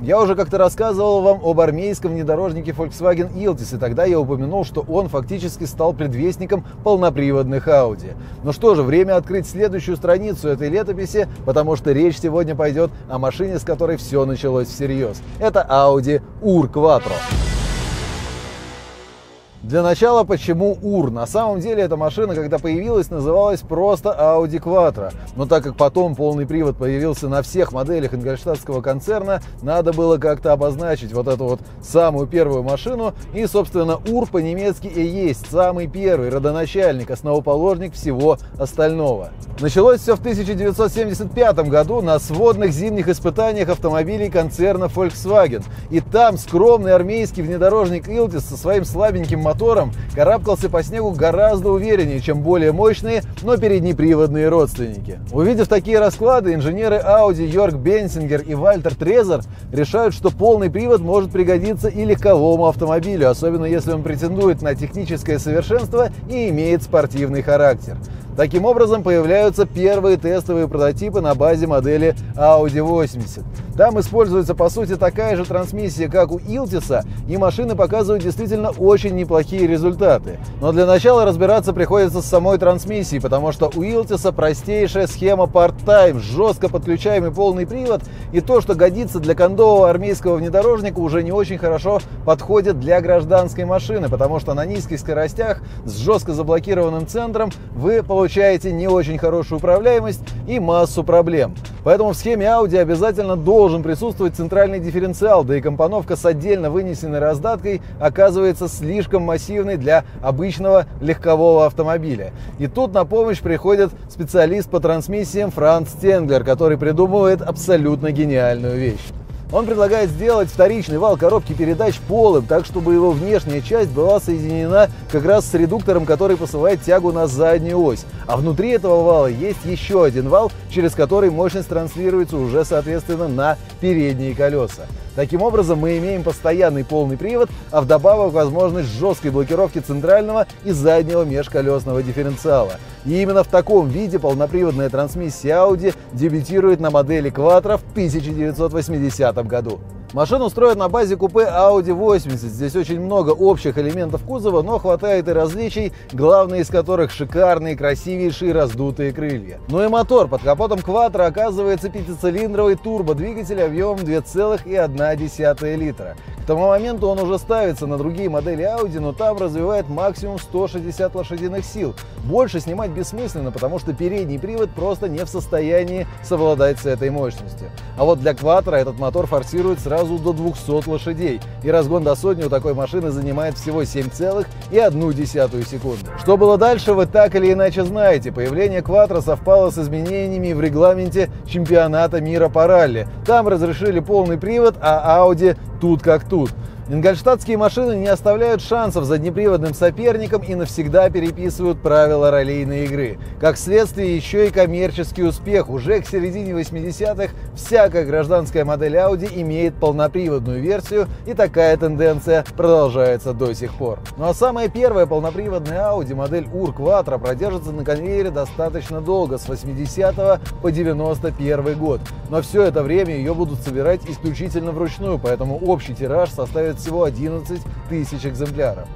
Я уже как-то рассказывал вам об армейском внедорожнике Volkswagen Iltis, и тогда я упомянул, что он фактически стал предвестником полноприводных Audi. Ну что же, время открыть следующую страницу этой летописи, потому что речь сегодня пойдет о машине, с которой все началось всерьез. Это Audi UR Quattro. Для начала, почему УР? На самом деле эта машина, когда появилась, называлась просто Audi Quattro. Но так как потом полный привод появился на всех моделях ингольштадтского концерна, надо было как-то обозначить вот эту вот самую первую машину. И, собственно, УР по-немецки и есть самый первый родоначальник, основоположник всего остального. Началось все в 1975 году на сводных зимних испытаниях автомобилей концерна Volkswagen. И там скромный армейский внедорожник Iltis со своим слабеньким мотором мотором карабкался по снегу гораздо увереннее, чем более мощные, но переднеприводные родственники. Увидев такие расклады, инженеры Audi Йорк Бенсингер и Вальтер Трезер решают, что полный привод может пригодиться и легковому автомобилю, особенно если он претендует на техническое совершенство и имеет спортивный характер. Таким образом, появляются первые тестовые прототипы на базе модели Audi 80. Там используется, по сути, такая же трансмиссия, как у Илтиса, и машины показывают действительно очень неплохие результаты. Но для начала разбираться приходится с самой трансмиссией, потому что у Илтиса простейшая схема part-time, жестко подключаемый полный привод, и то, что годится для кондового армейского внедорожника, уже не очень хорошо подходит для гражданской машины, потому что на низких скоростях с жестко заблокированным центром вы получаете получаете не очень хорошую управляемость и массу проблем. Поэтому в схеме Audi обязательно должен присутствовать центральный дифференциал, да и компоновка с отдельно вынесенной раздаткой оказывается слишком массивной для обычного легкового автомобиля. И тут на помощь приходит специалист по трансмиссиям Франц Стенглер, который придумывает абсолютно гениальную вещь. Он предлагает сделать вторичный вал коробки передач полым, так чтобы его внешняя часть была соединена как раз с редуктором, который посылает тягу на заднюю ось. А внутри этого вала есть еще один вал, через который мощность транслируется уже соответственно на передние колеса. Таким образом, мы имеем постоянный полный привод, а вдобавок возможность жесткой блокировки центрального и заднего межколесного дифференциала. И именно в таком виде полноприводная трансмиссия Audi дебютирует на модели Quattro в 1980 году. Машину строят на базе купе Audi 80. Здесь очень много общих элементов кузова, но хватает и различий, главные из которых шикарные, красивейшие раздутые крылья. Ну и мотор. Под капотом Quattro оказывается пятицилиндровый турбодвигатель объемом 2,1 литра. К тому моменту он уже ставится на другие модели Audi, но там развивает максимум 160 лошадиных сил. Больше снимать бессмысленно, потому что передний привод просто не в состоянии совладать с этой мощностью. А вот для Quattro этот мотор форсирует сразу до 200 лошадей, и разгон до сотни у такой машины занимает всего 7,1 секунды. Что было дальше, вы так или иначе знаете. Появление Quattro совпало с изменениями в регламенте чемпионата мира по ралли. Там разрешили полный привод, а Audi тут как тут. Ингольштадтские машины не оставляют шансов заднеприводным соперникам и навсегда переписывают правила раллийной игры. Как следствие, еще и коммерческий успех. Уже к середине 80-х всякая гражданская модель Audi имеет полноприводную версию, и такая тенденция продолжается до сих пор. Ну а самая первая полноприводная Audi, модель UR Quattro, продержится на конвейере достаточно долго, с 80 по 91 год. Но все это время ее будут собирать исключительно вручную, поэтому общий тираж составит выпускает всего 11 тысяч экземпляров.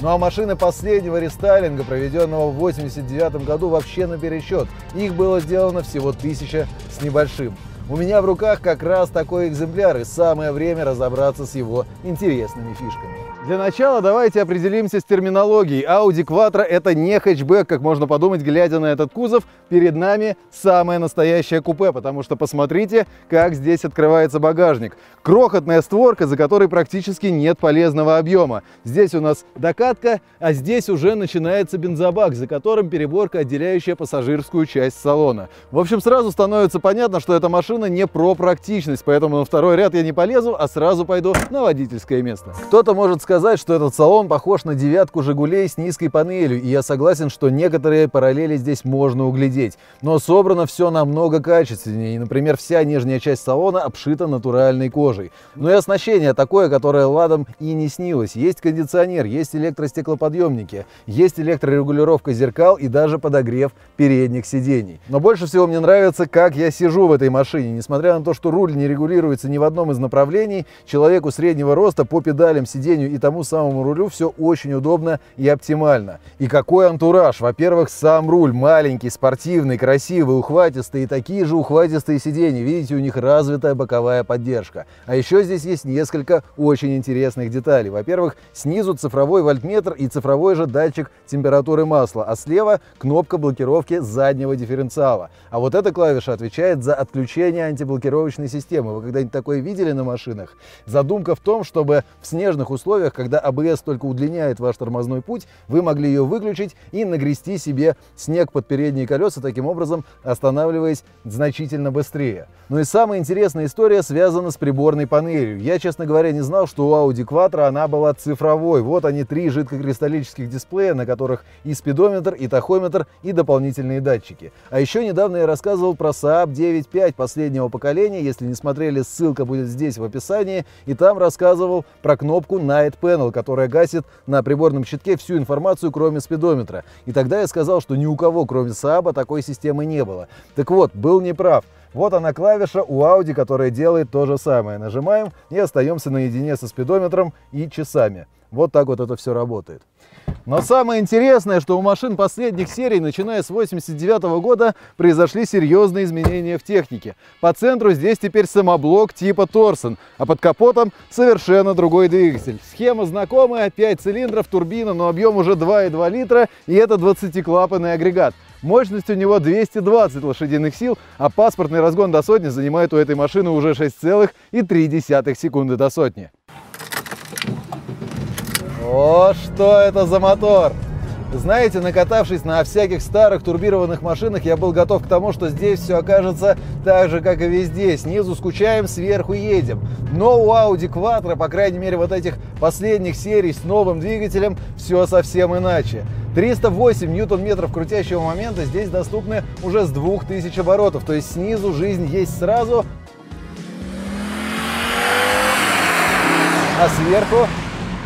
Ну а машины последнего рестайлинга, проведенного в 1989 году, вообще на пересчет. Их было сделано всего тысяча с небольшим. У меня в руках как раз такой экземпляр, и самое время разобраться с его интересными фишками. Для начала давайте определимся с терминологией. Audi Quattro это не хэтчбэк, как можно подумать, глядя на этот кузов. Перед нами самое настоящее купе, потому что посмотрите, как здесь открывается багажник. Крохотная створка, за которой практически нет полезного объема. Здесь у нас докатка, а здесь уже начинается бензобак, за которым переборка, отделяющая пассажирскую часть салона. В общем, сразу становится понятно, что эта машина не про практичность, поэтому на второй ряд я не полезу, а сразу пойду на водительское место. Кто-то может сказать, что этот салон похож на девятку «Жигулей» с низкой панелью, и я согласен, что некоторые параллели здесь можно углядеть. Но собрано все намного качественнее, и, например, вся нижняя часть салона обшита натуральной кожей. Но и оснащение такое, которое ладом и не снилось. Есть кондиционер, есть электростеклоподъемники, есть электрорегулировка зеркал и даже подогрев передних сидений. Но больше всего мне нравится, как я сижу в этой машине. Машине. Несмотря на то, что руль не регулируется ни в одном из направлений, человеку среднего роста по педалям, сиденью и тому самому рулю все очень удобно и оптимально. И какой антураж! Во-первых, сам руль маленький, спортивный, красивый, ухватистый и такие же ухватистые сиденья. Видите, у них развитая боковая поддержка. А еще здесь есть несколько очень интересных деталей. Во-первых, снизу цифровой вольтметр и цифровой же датчик температуры масла, а слева кнопка блокировки заднего дифференциала. А вот эта клавиша отвечает за отключение антиблокировочной системы. Вы когда-нибудь такое видели на машинах? Задумка в том, чтобы в снежных условиях, когда АБС только удлиняет ваш тормозной путь, вы могли ее выключить и нагрести себе снег под передние колеса, таким образом останавливаясь значительно быстрее. Ну и самая интересная история связана с приборной панелью. Я, честно говоря, не знал, что у Audi Quattro она была цифровой. Вот они, три жидкокристаллических дисплея, на которых и спидометр, и тахометр, и дополнительные датчики. А еще недавно я рассказывал про Saab 9.5 последнего поколения. Если не смотрели, ссылка будет здесь в описании. И там рассказывал про кнопку Night Panel, которая гасит на приборном щитке всю информацию, кроме спидометра. И тогда я сказал, что ни у кого, кроме Saab, такой системы не было. Так вот, был неправ. Вот она клавиша у Audi, которая делает то же самое. Нажимаем и остаемся наедине со спидометром и часами. Вот так вот это все работает. Но самое интересное, что у машин последних серий, начиная с 89 года, произошли серьезные изменения в технике. По центру здесь теперь самоблок типа Торсон, а под капотом совершенно другой двигатель. Схема знакомая, 5 цилиндров, турбина, но объем уже 2,2 литра, и это 20-клапанный агрегат. Мощность у него 220 лошадиных сил, а паспортный разгон до сотни занимает у этой машины уже 6,3 секунды до сотни. О, что это за мотор! Знаете, накатавшись на всяких старых турбированных машинах, я был готов к тому, что здесь все окажется так же, как и везде. Снизу скучаем, сверху едем. Но у Audi Quattro, по крайней мере, вот этих последних серий с новым двигателем, все совсем иначе. 308 ньютон-метров крутящего момента здесь доступны уже с 2000 оборотов. То есть снизу жизнь есть сразу, а сверху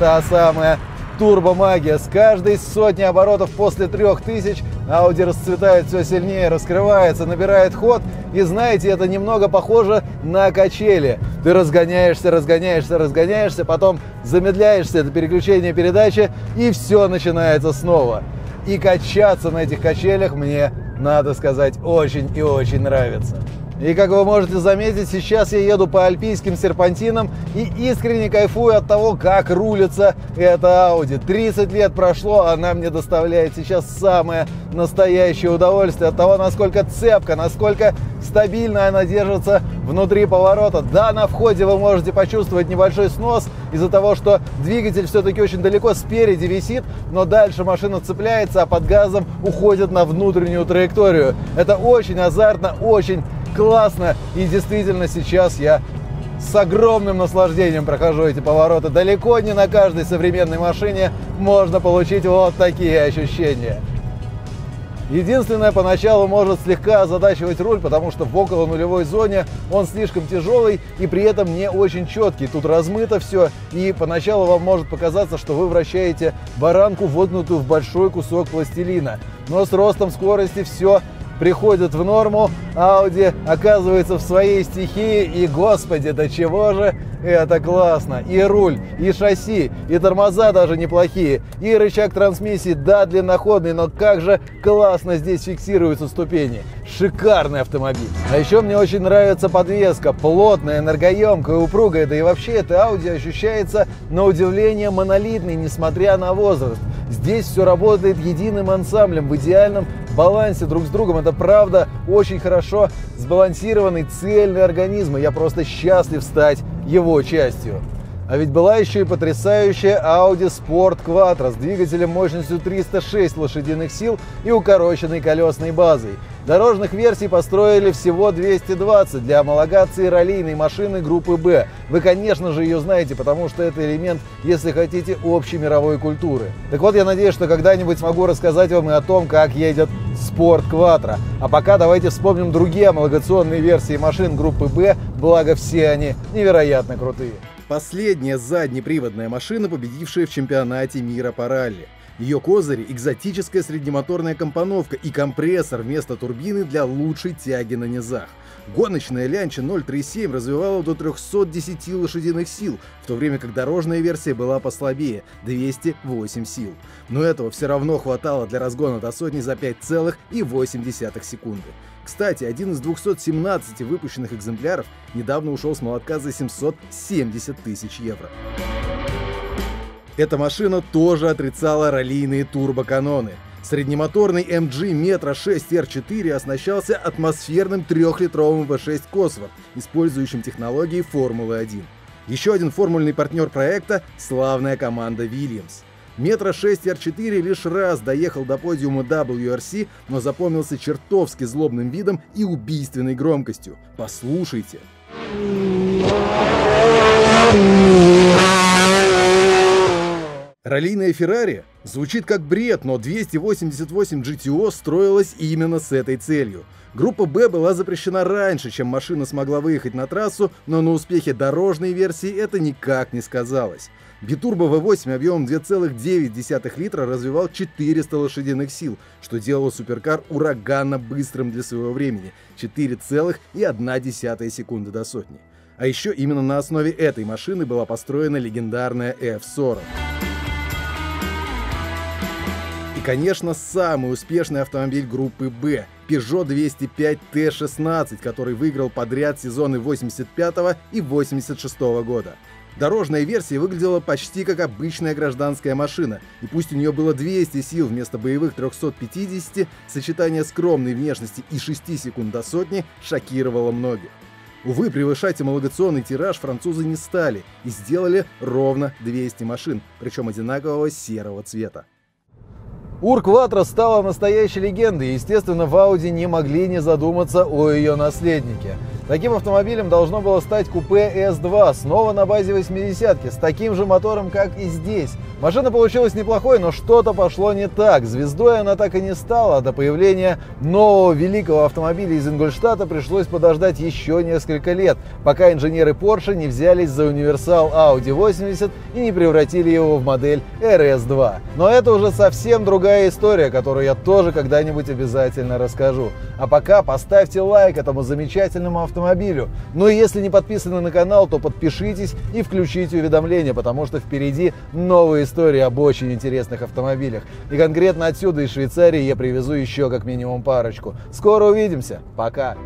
та самая турбомагия. С каждой сотни оборотов после 3000 Audi расцветает все сильнее, раскрывается, набирает ход. И знаете, это немного похоже на качели. Ты разгоняешься, разгоняешься, разгоняешься, потом замедляешься, это переключение передачи, и все начинается снова. И качаться на этих качелях мне, надо сказать, очень и очень нравится. И как вы можете заметить, сейчас я еду по альпийским серпантинам и искренне кайфую от того, как рулится эта Audi. 30 лет прошло, она мне доставляет сейчас самое настоящее удовольствие от того, насколько цепка, насколько стабильно она держится внутри поворота. Да, на входе вы можете почувствовать небольшой снос из-за того, что двигатель все-таки очень далеко спереди висит, но дальше машина цепляется, а под газом уходит на внутреннюю траекторию. Это очень азартно, очень классно. И действительно сейчас я с огромным наслаждением прохожу эти повороты. Далеко не на каждой современной машине можно получить вот такие ощущения. Единственное, поначалу может слегка озадачивать руль, потому что в около нулевой зоне он слишком тяжелый и при этом не очень четкий. Тут размыто все, и поначалу вам может показаться, что вы вращаете баранку, вогнутую в большой кусок пластилина. Но с ростом скорости все приходит в норму, Audi оказывается в своей стихии, и, господи, до чего же это классно. И руль, и шасси, и тормоза даже неплохие, и рычаг трансмиссии, да, длинноходный, но как же классно здесь фиксируются ступени. Шикарный автомобиль. А еще мне очень нравится подвеска, плотная, энергоемкая, упругая, да и вообще это Audi ощущается на удивление монолитной, несмотря на возраст. Здесь все работает единым ансамблем в идеальном балансе друг с другом. Это правда очень хорошо сбалансированный цельный организм. И я просто счастлив стать его частью. А ведь была еще и потрясающая Audi Sport Quattro с двигателем мощностью 306 лошадиных сил и укороченной колесной базой. Дорожных версий построили всего 220 для homологации раллийной машины группы «Б». Вы, конечно же, ее знаете, потому что это элемент, если хотите, общей мировой культуры. Так вот, я надеюсь, что когда-нибудь смогу рассказать вам и о том, как едет Sport Quattro. А пока давайте вспомним другие homologaционные версии машин группы «Б», благо все они невероятно крутые. Последняя заднеприводная машина, победившая в чемпионате мира по ралли. Ее козыри – экзотическая среднемоторная компоновка и компрессор вместо турбины для лучшей тяги на низах. Гоночная Лянча 037 развивала до 310 лошадиных сил, в то время как дорожная версия была послабее – 208 сил. Но этого все равно хватало для разгона до сотни за 5,8 секунды. Кстати, один из 217 выпущенных экземпляров недавно ушел с молотка за 770 тысяч евро. Эта машина тоже отрицала раллийные турбоканоны. Среднемоторный MG Metro 6 R4 оснащался атмосферным трехлитровым V6 Cosworth, использующим технологии Формулы-1. Еще один формульный партнер проекта – славная команда Williams. Метро 6 R4 лишь раз доехал до подиума WRC, но запомнился чертовски злобным видом и убийственной громкостью. Послушайте. Раллийная Феррари звучит как бред, но 288 GTO строилась именно с этой целью. Группа Б была запрещена раньше, чем машина смогла выехать на трассу, но на успехе дорожной версии это никак не сказалось. Битурбо V8 объемом 2,9 литра развивал 400 лошадиных сил, что делало суперкар ураганно быстрым для своего времени – 4,1 секунды до сотни. А еще именно на основе этой машины была построена легендарная F40. Конечно, самый успешный автомобиль группы «Б» – Peugeot 205 T16, который выиграл подряд сезоны 85 и 86 года. Дорожная версия выглядела почти как обычная гражданская машина, и пусть у нее было 200 сил вместо боевых 350, сочетание скромной внешности и 6 секунд до сотни шокировало многих. Увы, превышать эмалогационный тираж французы не стали и сделали ровно 200 машин, причем одинакового серого цвета. Ур-Кватро стала настоящей легендой, естественно, в Audi не могли не задуматься о ее наследнике. Таким автомобилем должно было стать купе S2, снова на базе 80-ки, с таким же мотором, как и здесь. Машина получилась неплохой, но что-то пошло не так. Звездой она так и не стала, до появления нового великого автомобиля из Ингольштата пришлось подождать еще несколько лет, пока инженеры Porsche не взялись за универсал Audi 80 и не превратили его в модель RS2. Но это уже совсем другая история, которую я тоже когда-нибудь обязательно расскажу. А пока поставьте лайк этому замечательному автомобилю автомобилю. И если не подписаны на канал, то подпишитесь и включите уведомления, потому что впереди новые истории об очень интересных автомобилях. И конкретно отсюда, из Швейцарии, я привезу еще как минимум парочку. Скоро увидимся. Пока.